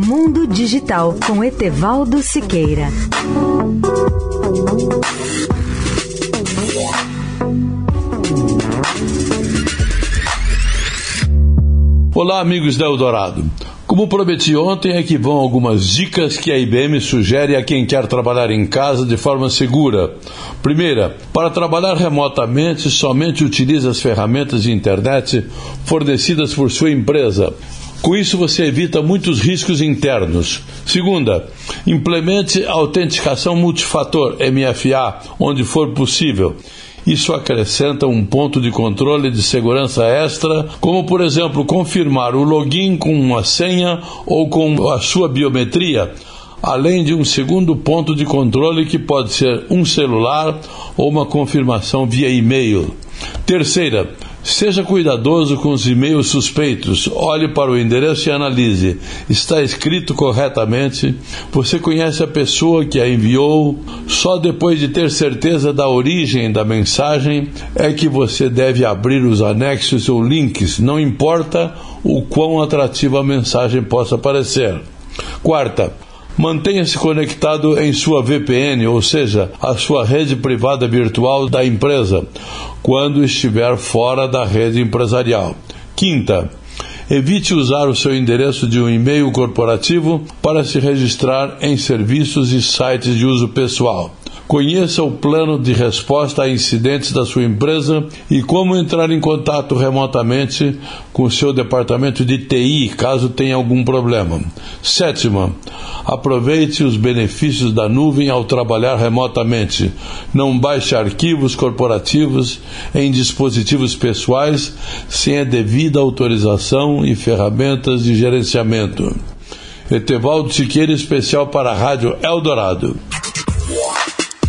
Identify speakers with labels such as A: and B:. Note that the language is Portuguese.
A: Mundo Digital com Etevaldo Siqueira.
B: Olá, amigos da Eldorado. Como prometi ontem, aqui vão algumas dicas que a IBM sugere a quem quer trabalhar em casa de forma segura. Primeira, para trabalhar remotamente, somente utilize as ferramentas de internet fornecidas por sua empresa. Com isso, você evita muitos riscos internos. Segunda, implemente a autenticação multifator MFA onde for possível. Isso acrescenta um ponto de controle de segurança extra, como por exemplo confirmar o login com uma senha ou com a sua biometria, além de um segundo ponto de controle que pode ser um celular ou uma confirmação via e-mail. Terceira, Seja cuidadoso com os e-mails suspeitos. Olhe para o endereço e analise. Está escrito corretamente? Você conhece a pessoa que a enviou? Só depois de ter certeza da origem da mensagem é que você deve abrir os anexos ou links, não importa o quão atrativa a mensagem possa parecer. Quarta, Mantenha-se conectado em sua VPN, ou seja, a sua rede privada virtual da empresa, quando estiver fora da rede empresarial. Quinta, evite usar o seu endereço de um e-mail corporativo para se registrar em serviços e sites de uso pessoal. Conheça o plano de resposta a incidentes da sua empresa e como entrar em contato remotamente com o seu departamento de TI caso tenha algum problema. Sétima, aproveite os benefícios da nuvem ao trabalhar remotamente. Não baixe arquivos corporativos em dispositivos pessoais sem a devida autorização e ferramentas de gerenciamento. Etevaldo Siqueira, especial para a Rádio Eldorado.